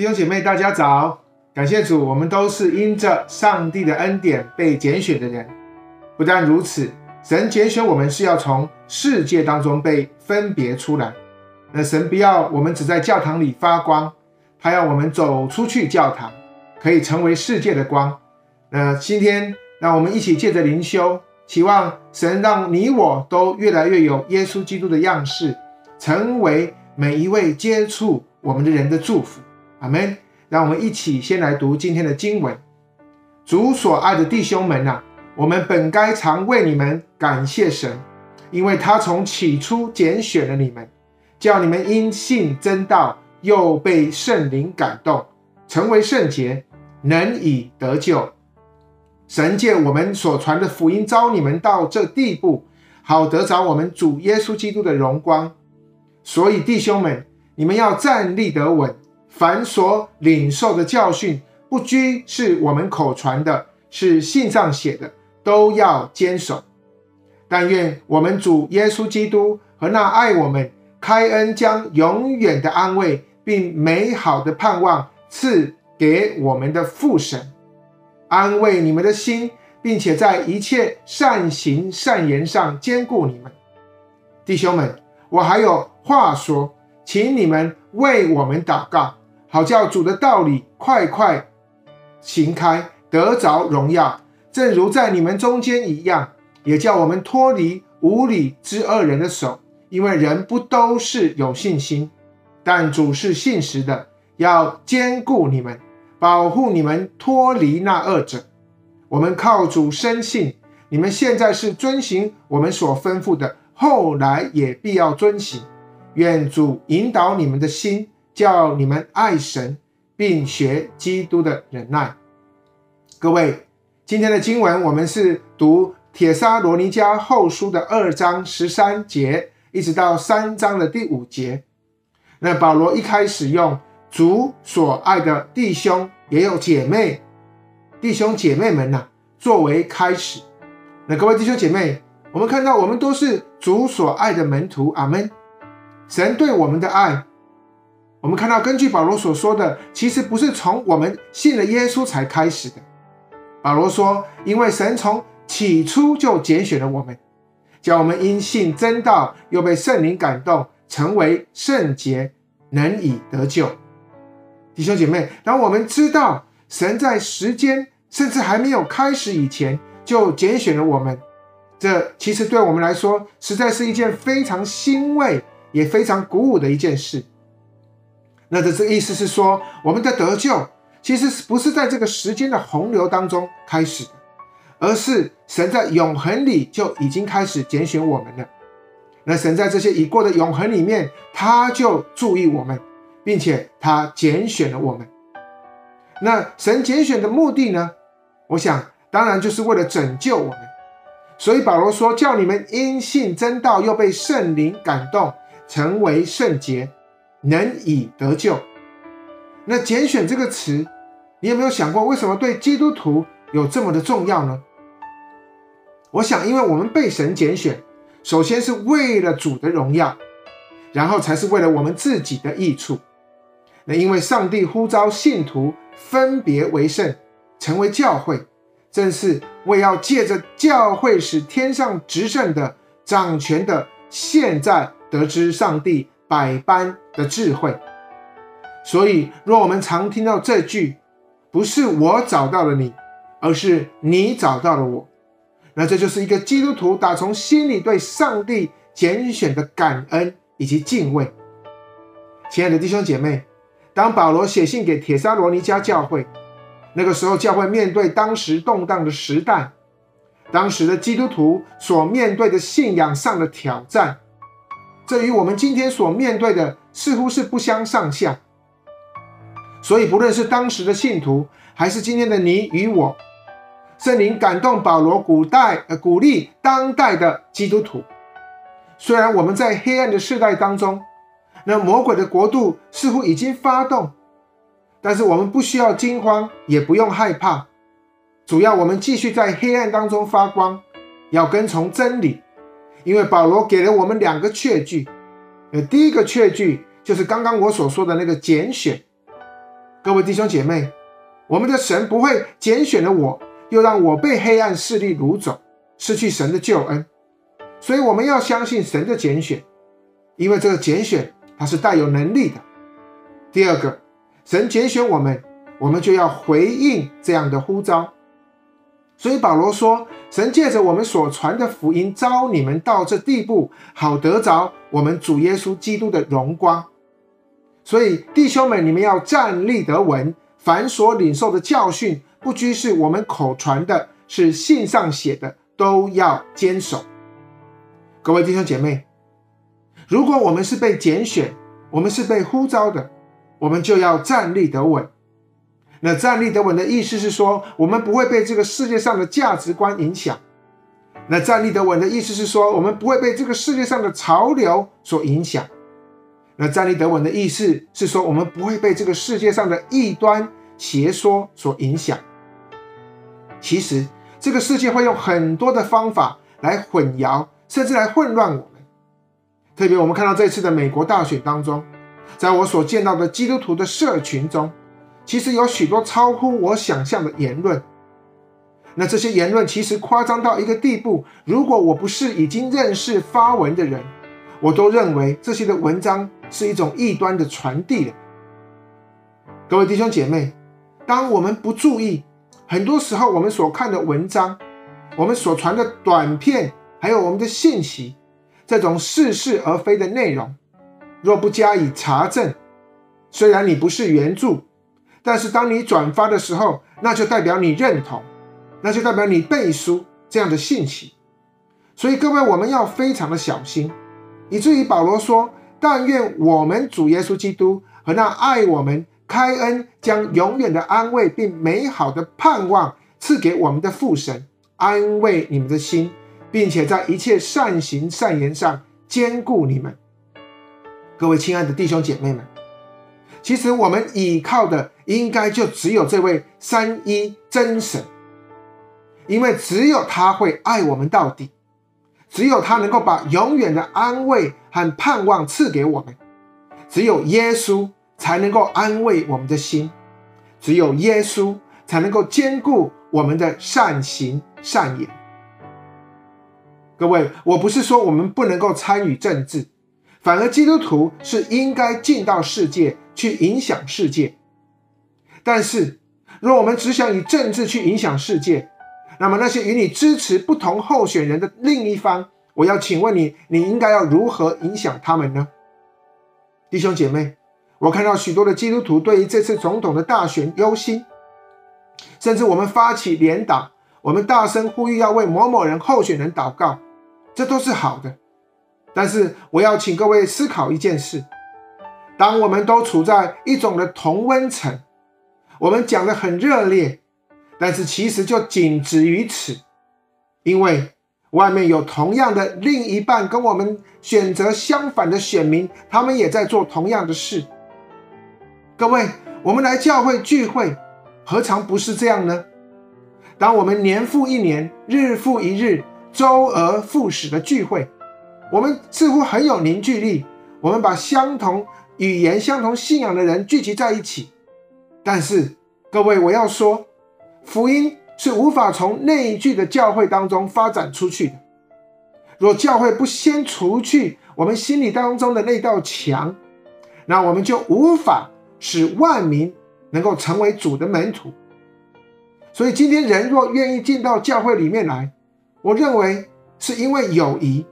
弟兄姐妹，大家早！感谢主，我们都是因着上帝的恩典被拣选的人。不但如此，神拣选我们是要从世界当中被分别出来。那神不要我们只在教堂里发光，他要我们走出去教堂，可以成为世界的光。那今天，让我们一起借着灵修，期望神让你我都越来越有耶稣基督的样式，成为每一位接触我们的人的祝福。阿门。让我们一起先来读今天的经文。主所爱的弟兄们啊，我们本该常为你们感谢神，因为他从起初拣选了你们，叫你们因信真道，又被圣灵感动，成为圣洁，能以得救。神借我们所传的福音召你们到这地步，好得着我们主耶稣基督的荣光。所以弟兄们，你们要站立得稳。凡所领受的教训，不拘是我们口传的，是信上写的，都要坚守。但愿我们主耶稣基督和那爱我们、开恩将永远的安慰并美好的盼望赐给我们的父神，安慰你们的心，并且在一切善行善言上坚固你们。弟兄们，我还有话说，请你们为我们祷告。好叫主的道理快快行开，得着荣耀，正如在你们中间一样，也叫我们脱离无理之恶人的手，因为人不都是有信心，但主是信实的，要坚固你们，保护你们脱离那恶者。我们靠主深信，你们现在是遵行我们所吩咐的，后来也必要遵行。愿主引导你们的心。叫你们爱神，并学基督的忍耐。各位，今天的经文我们是读帖撒罗尼迦后书的二章十三节，一直到三章的第五节。那保罗一开始用主所爱的弟兄也有姐妹，弟兄姐妹们呐、作为开始。那各位弟兄姐妹，我们看到我们都是主所爱的门徒，阿门。神对我们的爱。我们看到，根据保罗所说的，其实不是从我们信了耶稣才开始的。保罗说：“因为神从起初就拣选了我们，叫我们因信真道，又被圣灵感动，成为圣洁，能以得救。”弟兄姐妹，当我们知道神在时间甚至还没有开始以前就拣选了我们，这其实对我们来说，实在是一件非常欣慰也非常鼓舞的一件事。那这这意思是说，我们的得救其实是不是在这个时间的洪流当中开始的，而是神在永恒里就已经开始拣选我们了。那神在这些已过的永恒里面，他就注意我们，并且他拣选了我们。那神拣选的目的呢？我想当然就是为了拯救我们。所以保罗说：“叫你们因信真道，又被圣灵感动，成为圣洁。”能以得救。那拣选这个词，你有没有想过，为什么对基督徒有这么的重要呢？我想，因为我们被神拣选，首先是为了主的荣耀，然后才是为了我们自己的益处。那因为上帝呼召信徒分别为圣，成为教会，正是为要借着教会，使天上执政的、掌权的，现在得知上帝百般的智慧，所以若我们常听到这句，不是我找到了你，而是你找到了我，那这就是一个基督徒打从心里对上帝拣选的感恩以及敬畏。亲爱的弟兄姐妹，当保罗写信给铁沙罗尼加教会，那个时候教会面对当时动荡的时代，当时的基督徒所面对的信仰上的挑战。这与我们今天所面对的似乎是不相上下，所以不论是当时的信徒，还是今天的你与我，圣灵感动保罗，古代呃鼓励当代的基督徒。虽然我们在黑暗的世代当中，那魔鬼的国度似乎已经发动，但是我们不需要惊慌，也不用害怕。主要我们继续在黑暗当中发光，要跟从真理。因为保罗给了我们两个确据，呃，第一个确据就是刚刚我所说的那个拣选，各位弟兄姐妹，我们的神不会拣选了我，又让我被黑暗势力掳走，失去神的救恩。所以我们要相信神的拣选，因为这个拣选它是带有能力的。第二个，神拣选我们，我们就要回应这样的呼召。所以保罗说，神借着我们所传的福音，召你们到这地步，好得着我们主耶稣基督的荣光。所以弟兄们，你们要站立得稳，凡所领受的教训，不拘是我们口传的，是信上写的，都要坚守。各位弟兄姐妹，如果我们是被拣选，我们是被呼召的，我们就要站立得稳。那站立得稳的意思是说，我们不会被这个世界上的价值观影响。那站立得稳的意思是说，我们不会被这个世界上的潮流所影响。那站立得稳的意思是说，我们不会被这个世界上的异端邪说所影响。其实，这个世界会用很多的方法来混淆。甚至来混乱我们。特别我们看到这次的美国大选当中，在我所见到的基督徒的社群中，其实有许多超乎我想象的言论。那这些言论其实夸张到一个地步，如果我不是已经认识发文的人，我都认为这些的文章是一种异端的传递的。各位弟兄姐妹，当我们不注意，很多时候我们所看的文章，我们所传的短片。还有我们的信息，这种似是而非的内容，若不加以查证，虽然你不是原著，但是当你转发的时候，那就代表你认同，那就代表你背书这样的信息。所以各位，我们要非常的小心，以至于保罗说：“但愿我们主耶稣基督和那爱我们、开恩将永远的安慰并美好的盼望赐给我们的父神，安慰你们的心。”并且在一切善行善言上坚固你们，各位亲爱的弟兄姐妹们，其实我们倚靠的应该就只有这位三一真神，因为只有他会爱我们到底，只有他能够把永远的安慰和盼望赐给我们，只有耶稣才能够安慰我们的心，只有耶稣才能够兼顾我们的善行善言。各位，我不是说我们不能够参与政治，反而基督徒是应该进到世界去影响世界。但是，若我们只想以政治去影响世界，那么那些与你支持不同候选人的另一方，我要请问你，你应该要如何影响他们呢？弟兄姐妹，我看到许多的基督徒对于这次总统的大选忧心，甚至我们发起联党，我们大声呼吁要为某某人候选人祷告。这都是好的，但是我要请各位思考一件事：当我们都处在一种的同温层，我们讲得很热烈，但是其实就仅止于此，因为外面有同样的另一半跟我们选择相反的选民，他们也在做同样的事。各位，我们来教会聚会，何尝不是这样呢？当我们年复一年，日复一日。周而复始的聚会，我们似乎很有凝聚力。我们把相同语言、相同信仰的人聚集在一起。但是，各位，我要说，福音是无法从内聚的教会当中发展出去的。若教会不先除去我们心里当中的那道墙，那我们就无法使万民能够成为主的门徒。所以，今天人若愿意进到教会里面来，我认为是因为友谊，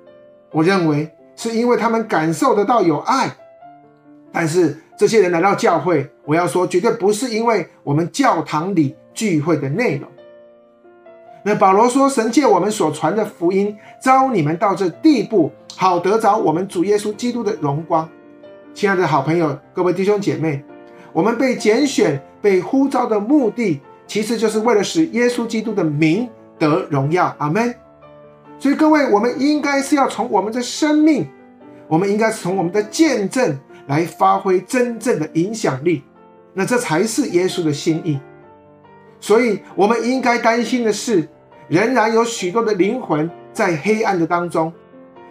我认为是因为他们感受得到有爱，但是这些人来到教会，我要说绝对不是因为我们教堂里聚会的内容。那保罗说，神借我们所传的福音，召你们到这地步，好得着我们主耶稣基督的荣光。亲爱的好朋友，各位弟兄姐妹，我们被拣选、被呼召的目的，其实就是为了使耶稣基督的名。得荣耀，阿门。所以各位，我们应该是要从我们的生命，我们应该是从我们的见证来发挥真正的影响力。那这才是耶稣的心意。所以，我们应该担心的是，仍然有许多的灵魂在黑暗的当中。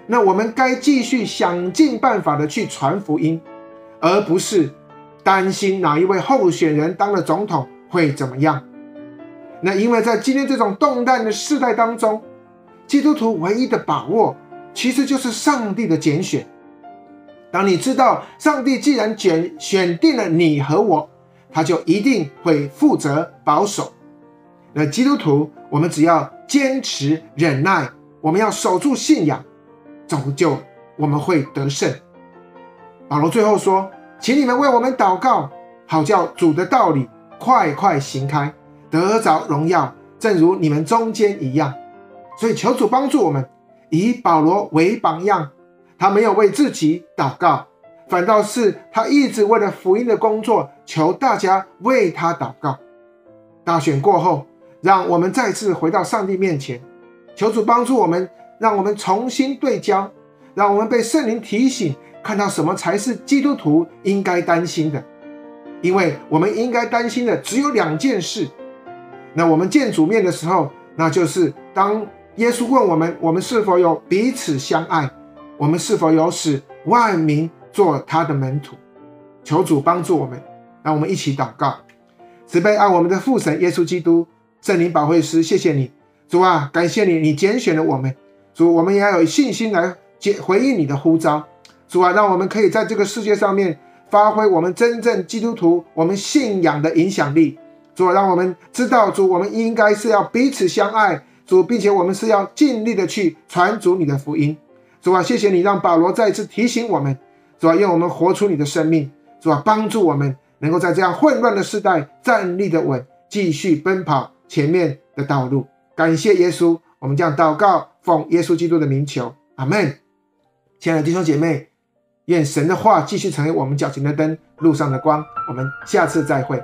那我们该继续想尽办法的去传福音，而不是担心哪一位候选人当了总统会怎么样。那因为在今天这种动荡的世代当中，基督徒唯一的把握，其实就是上帝的拣选。当你知道上帝既然选选定了你和我，他就一定会负责保守。那基督徒，我们只要坚持忍耐，我们要守住信仰，终究我们会得胜。保罗最后说：“请你们为我们祷告，好叫主的道理快快行开，得着荣耀，正如你们中间一样。”所以求主帮助我们，以保罗为榜样。他没有为自己祷告，反倒是他一直为了福音的工作，求大家为他祷告。大选过后，让我们再次回到上帝面前，求主帮助我们，让我们重新对焦，让我们被圣灵提醒，看到什么才是基督徒应该担心的。因为我们应该担心的只有两件事。那我们见主面的时候，那就是当耶稣问我们：我们是否有彼此相爱？我们是否有使万民做他的门徒？求主帮助我们，让我们一起祷告。慈悲爱我们的父神耶稣基督，圣灵保惠师，谢谢你，主啊，感谢你，你拣选了我们。主，我们也要有信心来接回应你的呼召。主啊，让我们可以在这个世界上面发挥我们真正基督徒我们信仰的影响力。主啊，让我们知道，主，我们应该是要彼此相爱，主，并且我们是要尽力的去传主你的福音。主啊，谢谢你让保罗再次提醒我们，主啊，愿我们活出你的生命，主啊，帮助我们能够在这样混乱的时代站立的稳，继续奔跑前面的道路。感谢耶稣，我们将祷告奉耶稣基督的名求，阿门。亲爱的弟兄姐妹，愿神的话继续成为我们脚前的灯，路上的光。我们下次再会。